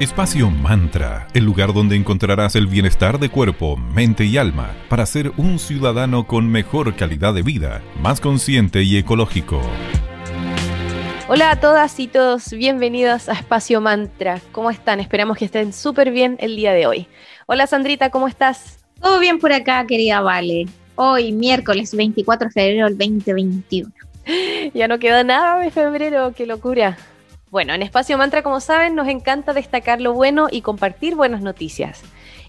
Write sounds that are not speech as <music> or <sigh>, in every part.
Espacio Mantra, el lugar donde encontrarás el bienestar de cuerpo, mente y alma para ser un ciudadano con mejor calidad de vida, más consciente y ecológico. Hola a todas y todos, bienvenidos a Espacio Mantra. ¿Cómo están? Esperamos que estén súper bien el día de hoy. Hola Sandrita, ¿cómo estás? Todo bien por acá, querida Vale. Hoy, miércoles 24 de febrero del 2021. <laughs> Ya no queda nada de febrero, qué locura. Bueno, en Espacio Mantra, como saben, nos encanta destacar lo bueno y compartir buenas noticias.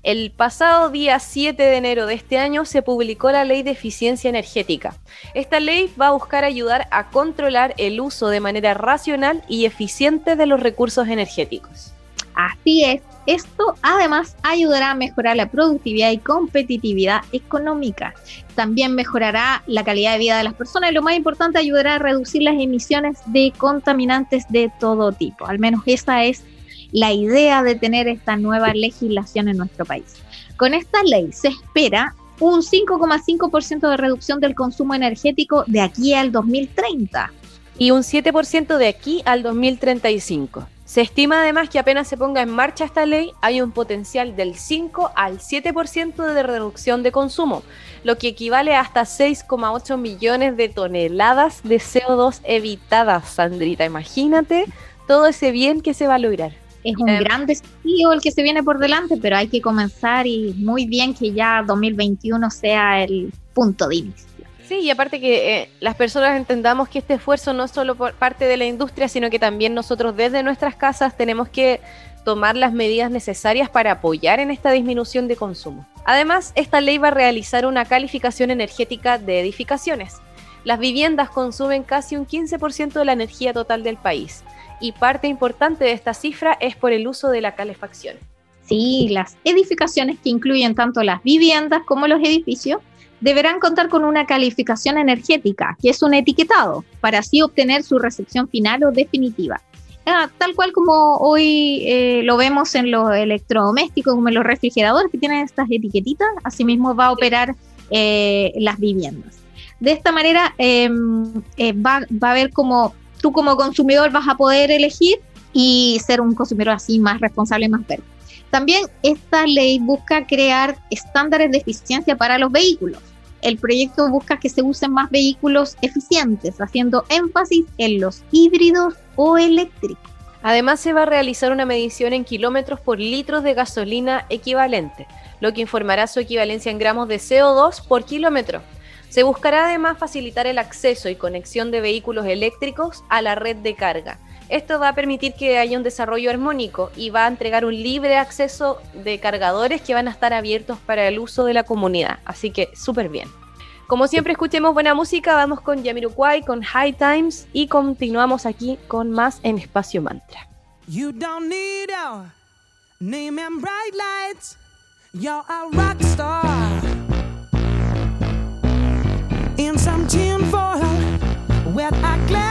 El pasado día 7 de enero de este año se publicó la Ley de Eficiencia Energética. Esta ley va a buscar ayudar a controlar el uso de manera racional y eficiente de los recursos energéticos. Así es, esto además ayudará a mejorar la productividad y competitividad económica. También mejorará la calidad de vida de las personas y lo más importante, ayudará a reducir las emisiones de contaminantes de todo tipo. Al menos esa es la idea de tener esta nueva legislación en nuestro país. Con esta ley se espera un 5,5% de reducción del consumo energético de aquí al 2030. Y un 7% de aquí al 2035. Se estima además que apenas se ponga en marcha esta ley, hay un potencial del 5 al 7% de reducción de consumo, lo que equivale a hasta 6,8 millones de toneladas de CO2 evitadas, Sandrita. Imagínate todo ese bien que se va a lograr. Es un gran desafío el que se viene por delante, pero hay que comenzar y muy bien que ya 2021 sea el punto de inicio. Sí, y aparte que eh, las personas entendamos que este esfuerzo no es solo por parte de la industria, sino que también nosotros desde nuestras casas tenemos que tomar las medidas necesarias para apoyar en esta disminución de consumo. Además, esta ley va a realizar una calificación energética de edificaciones. Las viviendas consumen casi un 15% de la energía total del país y parte importante de esta cifra es por el uso de la calefacción. Sí, las edificaciones que incluyen tanto las viviendas como los edificios deberán contar con una calificación energética, que es un etiquetado, para así obtener su recepción final o definitiva. Ah, tal cual como hoy eh, lo vemos en los electrodomésticos, como en los refrigeradores que tienen estas etiquetitas, asimismo va a operar eh, las viviendas. De esta manera em, eh, va, va a haber como tú como consumidor vas a poder elegir y ser un consumidor así más responsable, más verde. También esta ley busca crear estándares de eficiencia para los vehículos el proyecto busca que se usen más vehículos eficientes, haciendo énfasis en los híbridos o eléctricos. Además, se va a realizar una medición en kilómetros por litros de gasolina equivalente, lo que informará su equivalencia en gramos de CO2 por kilómetro. Se buscará además facilitar el acceso y conexión de vehículos eléctricos a la red de carga. Esto va a permitir que haya un desarrollo armónico y va a entregar un libre acceso de cargadores que van a estar abiertos para el uso de la comunidad. Así que súper bien. Como siempre escuchemos buena música, vamos con Yamiroquai, con High Times y continuamos aquí con más en Espacio Mantra. You don't need foil with a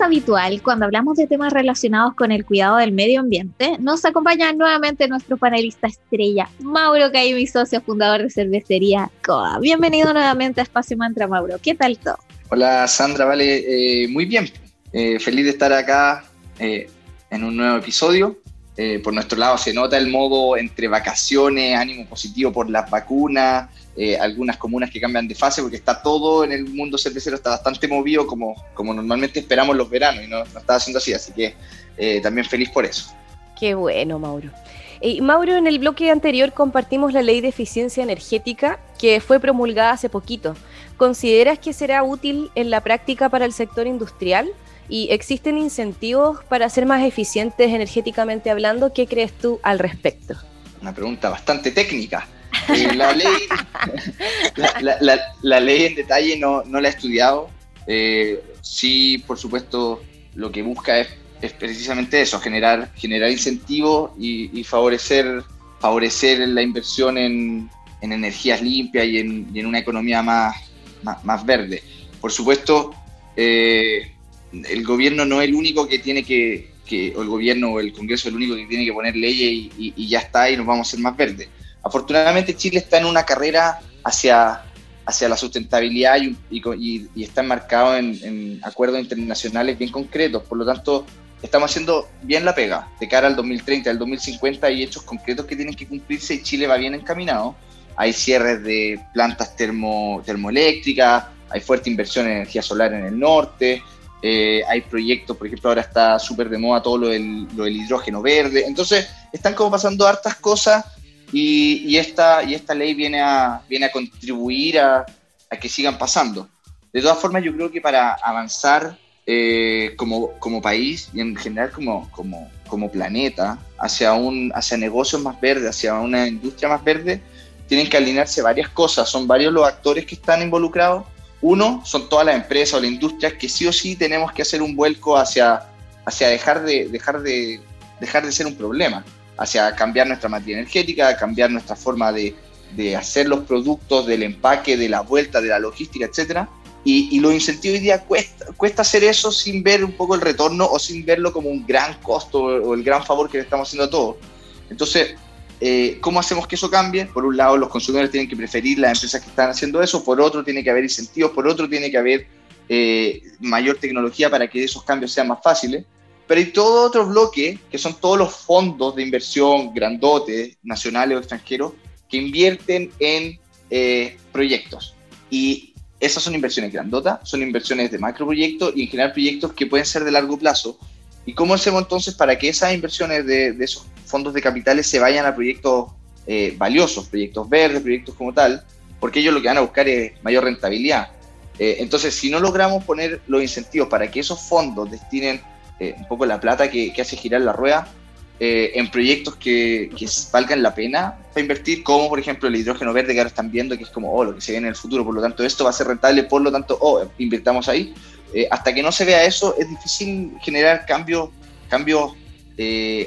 habitual, cuando hablamos de temas relacionados con el cuidado del medio ambiente, nos acompaña nuevamente nuestro panelista estrella, Mauro Caí, mi socio fundador de cervecería COA. Bienvenido nuevamente a Espacio Mantra, Mauro. ¿Qué tal todo? Hola, Sandra, vale, eh, muy bien. Eh, feliz de estar acá eh, en un nuevo episodio. por nuestro lado se nota el modo entre vacaciones, ánimo positivo por las vacunas, eh, algunas comunas que cambian de fase, porque está todo en el mundo cervecero, está bastante movido como, como normalmente esperamos los veranos y no, no está haciendo así, así que eh, también feliz por eso. Qué bueno, Mauro. Y Mauro, en el bloque anterior compartimos la ley de eficiencia energética que fue promulgada hace poquito. ¿Consideras que será útil en la práctica para el sector industrial? ¿Y existen incentivos para ser más eficientes energéticamente hablando? ¿Qué crees tú al respecto? Una pregunta bastante técnica. La, ley, la, ley en detalle no, no la he estudiado. Eh, sí, por supuesto, lo que busca es, precisamente eso, generar, generar incentivos y, favorecer, favorecer la inversión en, en energías limpias y en, una economía más, más, verde. Por supuesto, eh, el gobierno no es el único que tiene que, que, o el gobierno o el Congreso es el único que tiene que poner leyes y, y ya está y nos vamos a hacer más verdes. Afortunadamente Chile está en una carrera hacia, hacia la sustentabilidad y, y, está enmarcado en, acuerdos internacionales bien concretos. Por lo tanto, estamos haciendo bien la pega de cara al 2030, al 2050 hay hechos concretos que tienen que cumplirse y Chile va bien encaminado. Hay cierres de plantas termo, termoeléctricas, hay fuerte inversión en energía solar en el norte, eh, hay proyectos, por ejemplo, ahora está súper de moda todo lo del, lo del hidrógeno verde. Entonces, están como pasando hartas cosas y, esta, y esta ley viene a, viene a contribuir a, que sigan pasando. De todas formas, yo creo que para avanzar eh, como, como, país y en general como, como, como, planeta hacia, un, hacia negocios más verdes, hacia una industria más verde, tienen que alinearse varias cosas. Son varios los actores que están involucrados. Uno, son todas las empresas o las industrias que sí o sí tenemos que hacer un vuelco hacia, hacia dejar, de, dejar, de, dejar de ser un problema hacia cambiar nuestra materia energética, cambiar nuestra forma de, de hacer los productos, del empaque, de la vuelta, de la logística, etcétera. Y, y los incentivos hoy día cuesta, cuesta hacer eso sin ver un poco el retorno o sin verlo como un gran costo o el gran favor que le estamos haciendo a todos. Entonces, eh, ¿cómo hacemos que eso cambie? Por un lado, los consumidores tienen que preferir las empresas que están haciendo eso, por otro, tiene que haber incentivos, por otro, tiene que haber eh, mayor tecnología para que esos cambios sean más fáciles. Pero hay todo otro bloque, que son todos los fondos de inversión grandotes, nacionales o extranjeros, que invierten en eh, proyectos. Y esas son inversiones grandotas, son inversiones de macroproyectos y en general proyectos que pueden ser de largo plazo. ¿Y cómo hacemos entonces para que esas inversiones de, esos fondos de capitales se vayan a proyectos eh, valiosos, proyectos verdes, proyectos como tal? Porque ellos lo que van a buscar es mayor rentabilidad. Eh, entonces, si no logramos poner los incentivos para que esos fondos destinen eh, un poco la plata que, hace girar la rueda eh, en proyectos que, valgan la pena para invertir, como por ejemplo el hidrógeno verde que ahora están viendo, que es como, oh, lo que se viene en el futuro, por lo tanto esto va a ser rentable, por lo tanto, oh, invirtamos ahí. Eh, hasta que no se vea eso, es difícil generar cambios cambios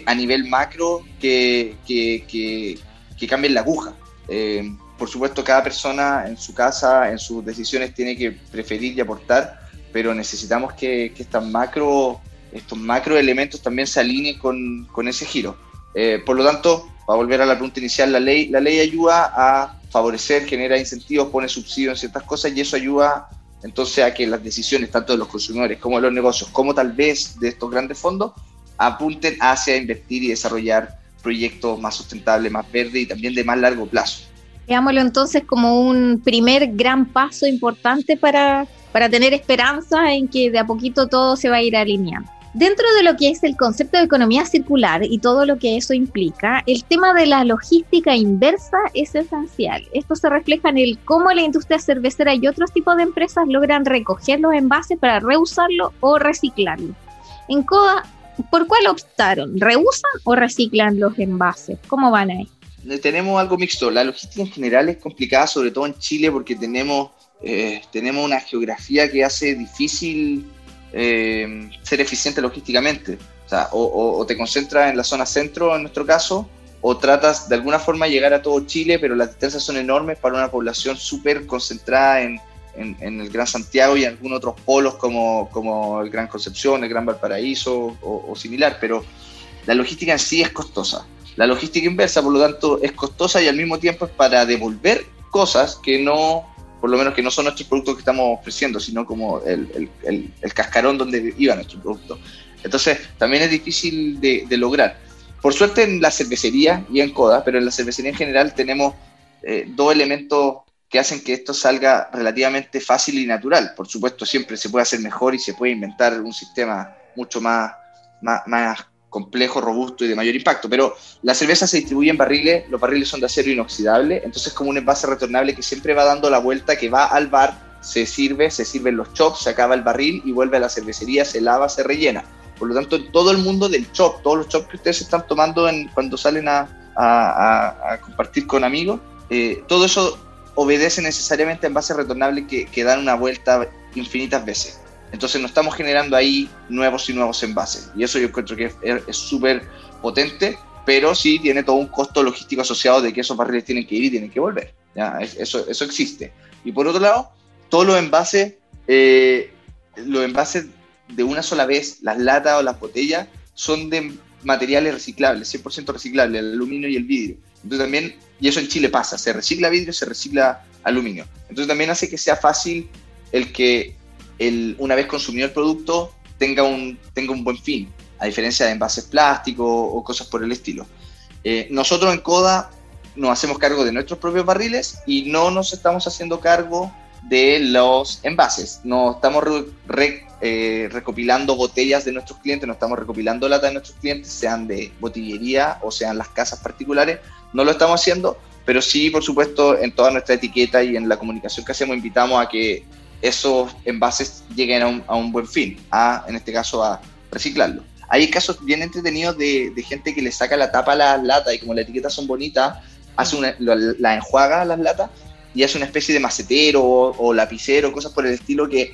a nivel macro que, que, cambien la aguja. por supuesto, cada persona en su casa, en sus decisiones, tiene que preferir y aportar, pero necesitamos que, que estas macro estos macroelementos también se alineen con, con ese giro. Eh, por lo tanto, para volver a la pregunta inicial, la ley, la ley ayuda a favorecer, genera incentivos, pone subsidios en ciertas cosas y eso ayuda entonces a que las decisiones tanto de los consumidores como de los negocios, como tal vez de estos grandes fondos, apunten hacia invertir y desarrollar proyectos más sustentables, más verdes y también de más largo plazo. Veámoslo entonces como un primer gran paso importante para, para tener esperanza en que de a poquito todo se va a ir alineando. Dentro de lo que es el concepto de economía circular y todo lo que eso implica, el tema de la logística inversa es esencial. Esto se refleja en el cómo la industria cervecera y otros tipos de empresas logran recoger los envases para reusarlo o reciclarlo. En CODA, ¿por cuál optaron? ¿Reusan o reciclan los envases? ¿Cómo van ahí? Tenemos algo mixto. La logística en general es complicada, sobre todo en Chile, porque tenemos, eh, tenemos una geografía que hace difícil eh, ser eficiente logísticamente. O, te concentras en la zona centro, en nuestro caso, o tratas de alguna forma llegar a todo Chile, pero las distancias son enormes para una población súper concentrada en, el Gran Santiago y en algunos otros polos como, como el Gran Concepción, el Gran Valparaíso o, o similar, pero la logística en sí es costosa. La logística inversa, por lo tanto, es costosa y al mismo tiempo es para devolver cosas que no por lo menos que no son nuestros productos que estamos ofreciendo, sino como el, el, cascarón donde iba nuestro producto. Entonces, también es difícil de, lograr. Por suerte en la cervecería y en Coda, pero en la cervecería en general tenemos eh, dos elementos que hacen que esto salga relativamente fácil y natural. Por supuesto, siempre se puede hacer mejor y se puede inventar un sistema mucho más complejo, robusto y de mayor impacto. Pero la cerveza se distribuye en barriles, los barriles son de acero inoxidable, entonces como un envase retornable que siempre va dando la vuelta, que va al bar, se sirve, se sirven los chops, se acaba el barril y vuelve a la cervecería, se lava, se rellena. Por lo tanto, todo el mundo del chop, todos los chops que ustedes están tomando cuando salen a, a, compartir con amigos, eh, todo eso obedece necesariamente a envases retornables que, que dan una vuelta infinitas veces. Entonces no estamos generando ahí nuevos y nuevos envases. Y eso yo encuentro que es súper potente, pero sí tiene todo un costo logístico asociado de que esos barriles tienen que ir y tienen que volver. ¿ya? Eso, eso existe. Y por otro lado, todos los envases, eh, los envases de una sola vez, las latas o las botellas, son de materiales reciclables, 100% reciclables, el aluminio y el vidrio. Entonces también, y eso en Chile pasa, se recicla vidrio, se recicla aluminio. Entonces también hace que sea fácil el que una vez consumido el producto tenga un, tenga un buen fin, a diferencia de envases plásticos o cosas por el estilo. Eh, nosotros en Coda nos hacemos cargo de nuestros propios barriles y no nos estamos haciendo cargo de los envases. No estamos eh, recopilando botellas de nuestros clientes, no estamos recopilando lata de nuestros clientes, sean de botillería o sean las casas particulares. No lo estamos haciendo, pero sí, por supuesto, en toda nuestra etiqueta y en la comunicación que hacemos invitamos a que esos envases lleguen a un, buen fin, a, en este caso a reciclarlo. Hay casos bien entretenidos de, gente que le saca la tapa a las latas y como las etiquetas son bonitas, hace una, la enjuaga a las latas y hace una especie de macetero o, lapicero, cosas por el estilo que,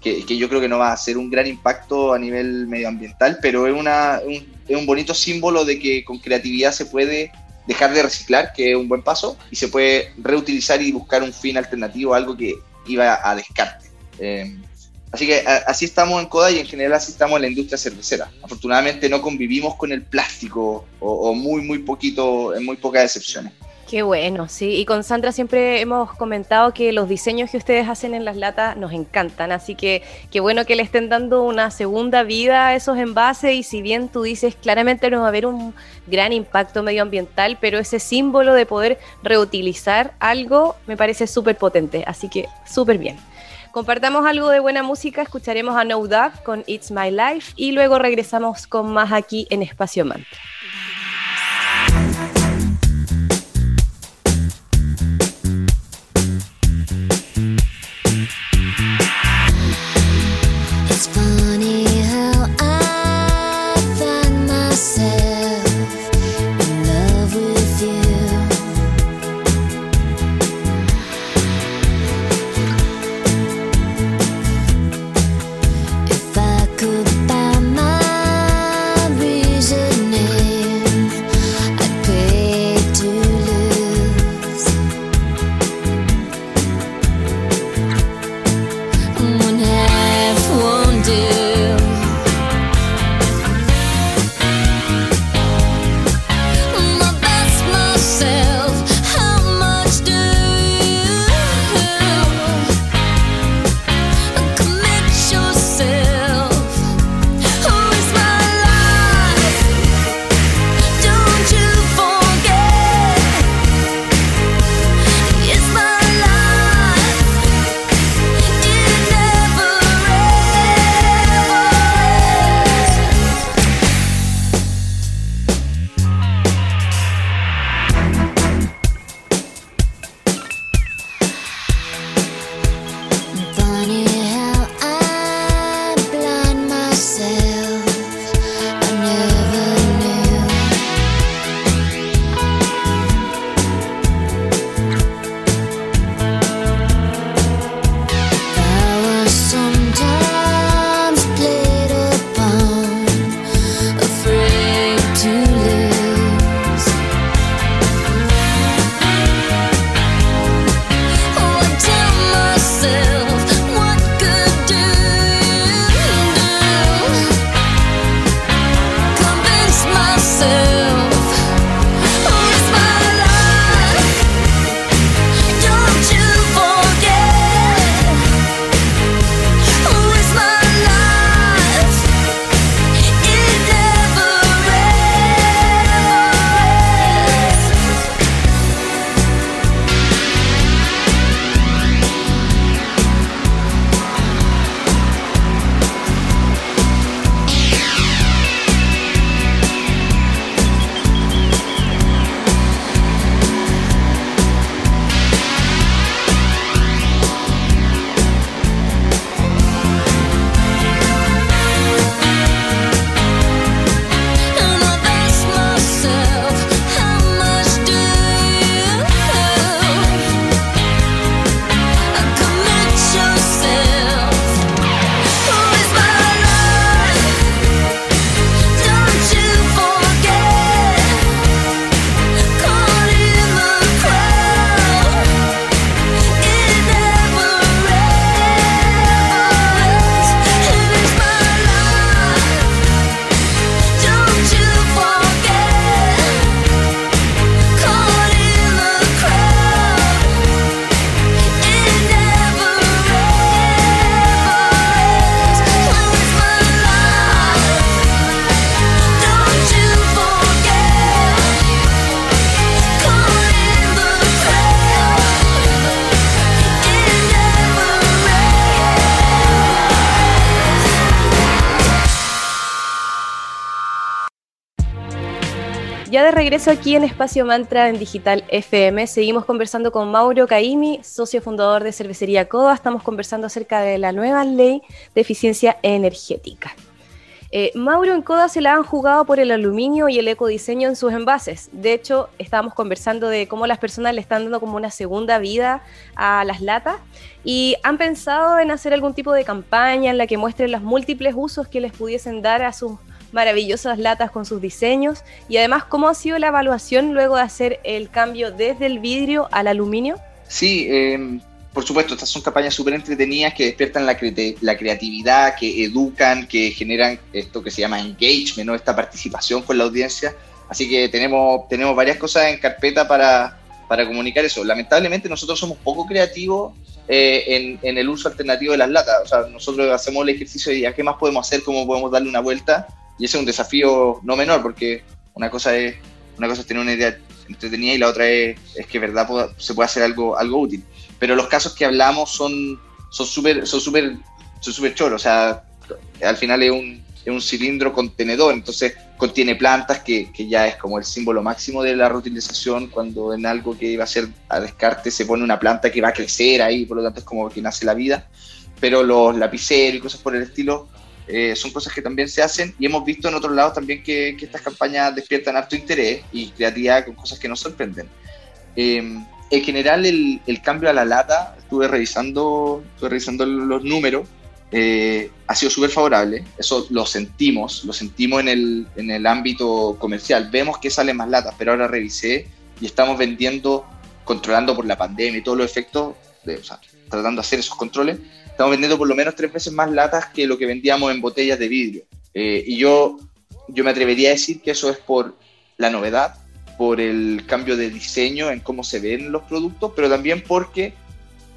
que, yo creo que no va a ser un gran impacto a nivel medioambiental, pero es, una, un, es un bonito símbolo de que con creatividad se puede dejar de reciclar, que es un buen paso, y se puede reutilizar y buscar un fin alternativo, algo que iba a descarte. Eh, así que así estamos en Coda y en general así estamos en la industria cervecera. Afortunadamente no convivimos con el plástico o, muy, muy poquito, en muy pocas excepciones. Qué bueno, sí. Y con Sandra siempre hemos comentado que los diseños que ustedes hacen en las latas nos encantan. Así que qué bueno que le estén dando una segunda vida a esos envases. Y si bien tú dices, claramente no va a haber un gran impacto medioambiental, pero ese símbolo de poder reutilizar algo me parece súper potente. Así que súper bien. Compartamos algo de buena música, escucharemos a No Doubt con It's My Life y luego regresamos con más aquí en Espacio Mantra. Ya de regreso aquí en Espacio Mantra en Digital FM, seguimos conversando con Mauro Caimi, socio fundador de Cervecería Coda. Estamos conversando acerca de la nueva ley de eficiencia energética. Eh, Mauro en Coda se la han jugado por el aluminio y el ecodiseño en sus envases. De hecho, estábamos conversando de cómo las personas le están dando como una segunda vida a las latas y han pensado en hacer algún tipo de campaña en la que muestren los múltiples usos que les pudiesen dar a sus maravillosas latas con sus diseños y además cómo ha sido la evaluación luego de hacer el cambio desde el vidrio al aluminio. Sí, eh, por supuesto, estas son campañas súper entretenidas que despiertan la, la, creatividad, que educan, que generan esto que se llama engagement, esta participación con la audiencia. Así que tenemos, tenemos varias cosas en carpeta para, para comunicar eso. Lamentablemente nosotros somos poco creativos eh, en, el uso alternativo de las latas. O sea, nosotros hacemos el ejercicio de qué más podemos hacer, cómo podemos darle una vuelta. Y ese es un desafío no menor, porque una cosa es, una cosa es tener una idea entretenida y la otra es, es que verdad se puede hacer algo, algo útil. Pero los casos que hablamos son son súper son súper son súper choros, o sea, al final es un, es un cilindro contenedor, entonces contiene plantas que, que, ya es como el símbolo máximo de la reutilización, cuando en algo que iba a ser a descarte se pone una planta que va a crecer ahí, por lo tanto es como que nace la vida, pero los lapiceros y cosas por el estilo eh, son cosas que también se hacen y hemos visto en otros lados también que, que estas campañas despiertan harto interés y creatividad con cosas que nos sorprenden. Eh, en general el, el, cambio a la lata, estuve revisando, estuve revisando los números, eh, ha sido súper favorable, eso lo sentimos, lo sentimos en el, en el ámbito comercial, vemos que salen más latas, pero ahora revisé y estamos vendiendo, controlando por la pandemia y todos los efectos, de, o sea, tratando de hacer esos controles, estamos vendiendo por lo menos tres veces más latas que lo que vendíamos en botellas de vidrio. Eh, y yo, yo me atrevería a decir que eso es por la novedad, por el cambio de diseño en cómo se ven los productos, pero también porque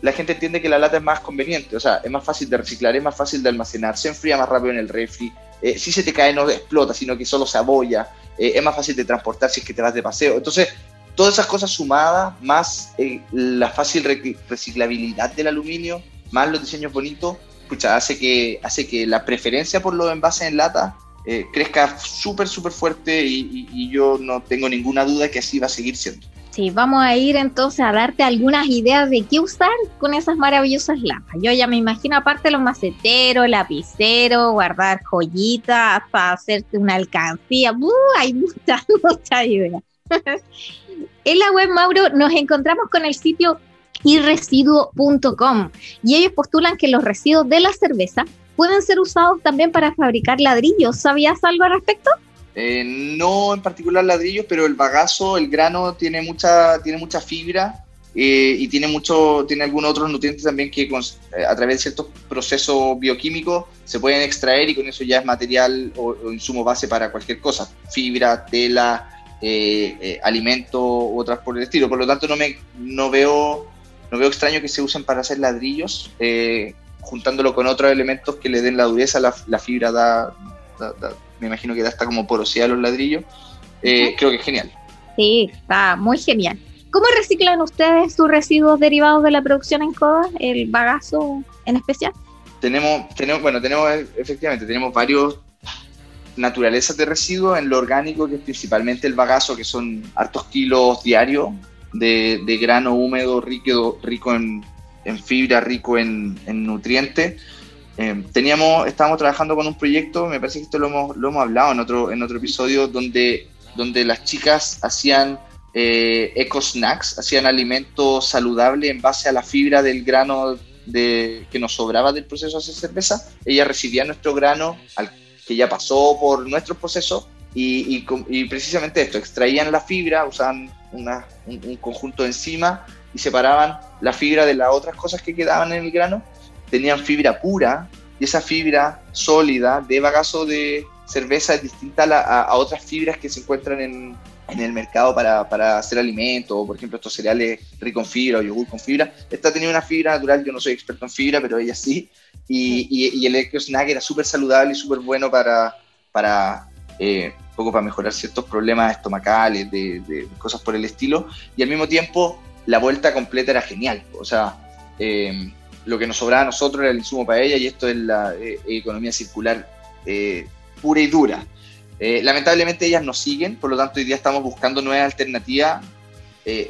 la gente entiende que la lata es más conveniente, o sea, es más fácil de reciclar, es más fácil de almacenar, se enfría más rápido en el refri, eh, si se te cae no explota, sino que solo se abolla, eh, es más fácil de transportar si es que te vas de paseo. Entonces, todas esas cosas sumadas, más eh, la fácil reciclabilidad del aluminio, más los diseños bonitos, pucha, hace que, hace que la preferencia por los envases en lata eh, crezca súper, súper fuerte y, yo no tengo ninguna duda que así va a seguir siendo. Sí, vamos a ir entonces a darte algunas ideas de qué usar con esas maravillosas latas. Yo ya me imagino, aparte los maceteros, lapiceros, guardar joyitas, para hacerte una alcancía. ¡Uh! hay muchas, <laughs> muchas ideas. <laughs> en la web, Mauro, nos encontramos con el sitio irresiduo.com y ellos postulan que los residuos de la cerveza pueden ser usados también para fabricar ladrillos. ¿Sabías algo al respecto? Eh, no en particular ladrillos, pero el bagazo, el grano tiene mucha, tiene mucha fibra eh, y tiene mucho, tiene algunos otros nutrientes también que eh, a través de ciertos procesos bioquímicos se pueden extraer y con eso ya es material o, insumo base para cualquier cosa, fibra, tela, alimento u otras por el estilo. Por lo tanto no me no veo no veo extraño que se usen para hacer ladrillos juntándolo con otros elementos que le den la dureza, la, fibra da, me imagino que da hasta como porosidad a los ladrillos. Eh, creo que es genial. Sí, está muy genial. ¿Cómo reciclan ustedes sus residuos derivados de la producción en CODA, el bagazo en especial? Tenemos, tenemos, bueno, tenemos efectivamente, tenemos varios naturalezas de residuos en lo orgánico, que es principalmente el bagazo, que son hartos kilos diarios de, grano húmedo rico, rico en, fibra, rico en, nutrientes. Eh, teníamos, estábamos trabajando con un proyecto, me parece que esto lo hemos, lo hemos hablado en otro, en otro episodio, donde, donde las chicas hacían eh, eco snacks, hacían alimentos saludables en base a la fibra del grano de, que nos sobraba del proceso de hacer cerveza. Ellas recibían nuestro grano, que ya pasó por nuestro proceso, y, y, precisamente esto, extraían la fibra, usaban una, un, un, conjunto de enzimas y separaban la fibra de las otras cosas que quedaban en el grano, tenían fibra pura y esa fibra sólida de bagazo de cerveza es distinta a, otras fibras que se encuentran en, en el mercado para, para, hacer alimentos, por ejemplo estos cereales ricos en fibra o yogur con fibra. Esta tenía una fibra natural, yo no soy experto en fibra, pero ella sí, y, y, y el Eco Snack era súper saludable y súper bueno para, para eh, poco para mejorar ciertos problemas estomacales, de, cosas por el estilo, y al mismo tiempo la vuelta completa era genial. O sea, eh, lo que nos sobraba a nosotros era el insumo para ella y esto es la eh, economía circular eh, pura y dura. Eh, lamentablemente ellas nos siguen, por lo tanto hoy día estamos buscando nuevas alternativas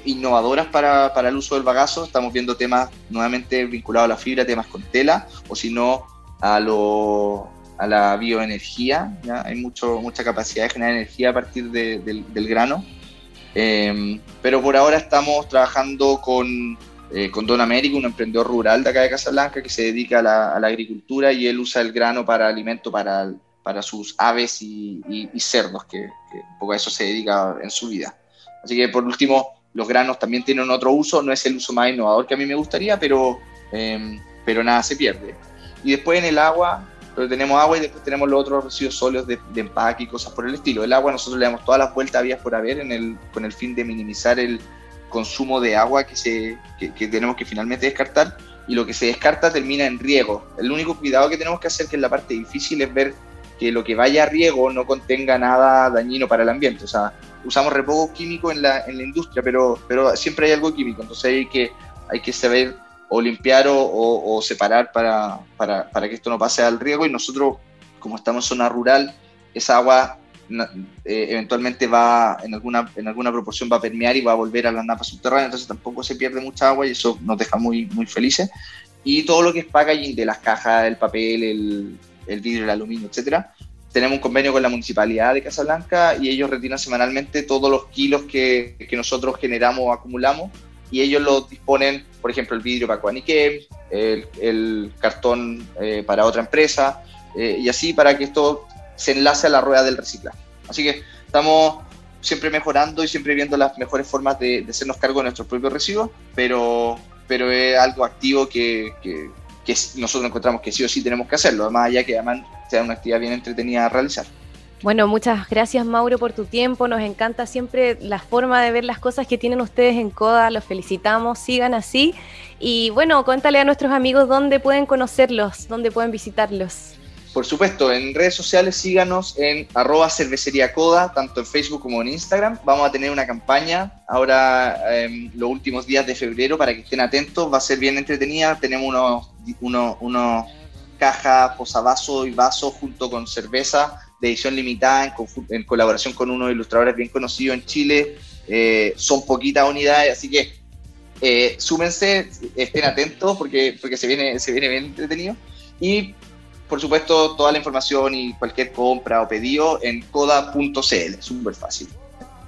innovadoras para, para, el uso del bagazo. Estamos viendo temas nuevamente vinculados a la fibra, temas con tela, o si no, a, lo, a la bioenergía. ¿ya? Hay mucho, mucha capacidad de generar energía a partir de, del, grano. Eh, pero por ahora estamos trabajando con, eh, con Don América, un emprendedor rural de acá de Casablanca que se dedica a la, agricultura y él usa el grano para alimento para, para sus aves y, cerdos, que, un poco a eso se dedica en su vida. Así que por último, los granos también tienen otro uso, no es el uso más innovador que a mí me gustaría, pero, eh, pero nada se pierde. Y después en el agua, pero tenemos agua y después tenemos los otros residuos sólidos de, de, empaque y cosas por el estilo. El agua nosotros le damos todas las vueltas vías por haber en el, con el fin de minimizar el consumo de agua que, se, que, que tenemos que finalmente descartar y lo que se descarta termina en riego. El único cuidado que tenemos que hacer, que es la parte difícil, es ver que lo que vaya a riego no contenga nada dañino para el ambiente. O sea, usamos re poco químico en la, en la industria, pero, pero siempre hay algo químico, entonces hay que, hay que saber o limpiar o, o, separar para, para, para, que esto no pase al riego y nosotros, como estamos en zona rural, esa agua eh, eventualmente va, en alguna, en alguna proporción va a permear y va a volver a las napas subterráneas, entonces tampoco se pierde mucha agua y eso nos deja muy, muy felices. Y todo lo que es packaging de las cajas, el papel, el, el vidrio, el aluminio, etcétera, tenemos un convenio con la municipalidad de Casablanca y ellos retiran semanalmente todos los kilos que, que nosotros generamos o acumulamos y ellos los disponen, por ejemplo, el vidrio para Coanique, el, el cartón eh, para otra empresa eh, y así para que esto se enlace a la rueda del reciclaje. Así que estamos siempre mejorando y siempre viendo las mejores formas de, de hacernos cargo de nuestros propios residuos, pero, pero es algo activo que, que, que nosotros encontramos que sí o sí tenemos que hacerlo, además allá que además sea una actividad bien entretenida a realizar. Bueno, muchas gracias Mauro por tu tiempo, nos encanta siempre la forma de ver las cosas que tienen ustedes en CODA, los felicitamos, sigan así y bueno, cuéntale a nuestros amigos dónde pueden conocerlos, dónde pueden visitarlos. Por supuesto, en redes sociales síganos en arroba cervecería coda, tanto en Facebook como en Instagram. Vamos a tener una campaña ahora eh, los últimos días de febrero para que estén atentos. Va a ser bien entretenida. Tenemos unos, unos, unos cajas, posavasos y vasos junto con cerveza de edición limitada en, en, colaboración con unos ilustradores bien conocidos en Chile. Eh, son poquitas unidades, así que eh, súmense, estén atentos porque, porque se, viene, se viene bien entretenido. Y por supuesto, toda la información y cualquier compra o pedido en coda.cl, súper fácil.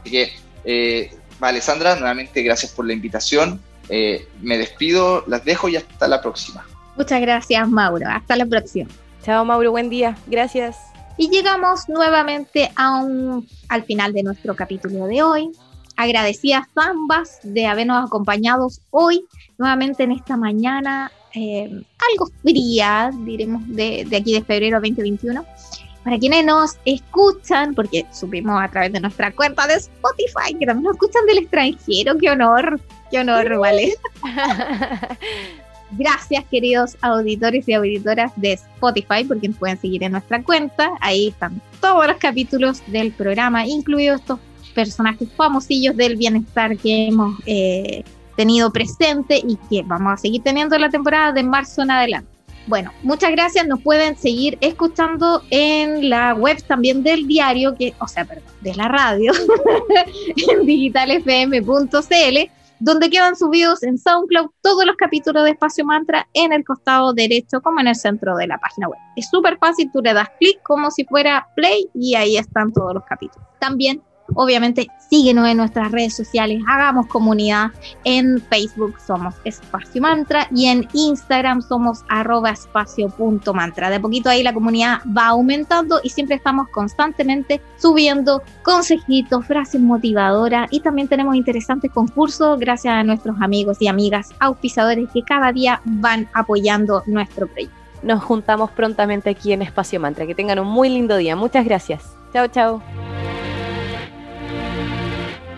Así que, eh, vale, Sandra, nuevamente gracias por la invitación. Eh, me despido, las dejo y hasta la próxima. Muchas gracias, Mauro. Hasta la próxima. Chao, Mauro. Buen día. Gracias. Y llegamos nuevamente a un, al final de nuestro capítulo de hoy. Agradecidas ambas de habernos acompañado hoy nuevamente en esta mañana eh, algo fría, diremos, de, de, aquí de febrero 2021. Para quienes nos escuchan, porque supimos a través de nuestra cuenta de Spotify que también nos escuchan del extranjero, qué honor, qué honor, ¿vale? <laughs> Gracias, queridos auditores y auditoras de Spotify, porque nos pueden seguir en nuestra cuenta. Ahí están todos los capítulos del programa, incluidos estos personajes famosillos del bienestar que hemos eh, tenido presente y que vamos a seguir teniendo la temporada de marzo en adelante. Bueno, muchas gracias. Nos pueden seguir escuchando en la web también del diario, que, o sea, perdón, de la radio, <laughs> en digitalfm.cl, donde quedan subidos en SoundCloud todos los capítulos de Espacio Mantra en el costado derecho como en el centro de la página web. Es súper fácil, tú le das clic como si fuera play y ahí están todos los capítulos. También Obviamente, síguenos en nuestras redes sociales, hagamos comunidad. En Facebook somos Espacio Mantra y en Instagram somos arroba espacio.mantra. De poquito ahí la comunidad va aumentando y siempre estamos constantemente subiendo consejitos, frases motivadoras y también tenemos interesantes concursos gracias a nuestros amigos y amigas auspiciadores que cada día van apoyando nuestro proyecto. Nos juntamos prontamente aquí en Espacio Mantra. Que tengan un muy lindo día. Muchas gracias. Chao, chao.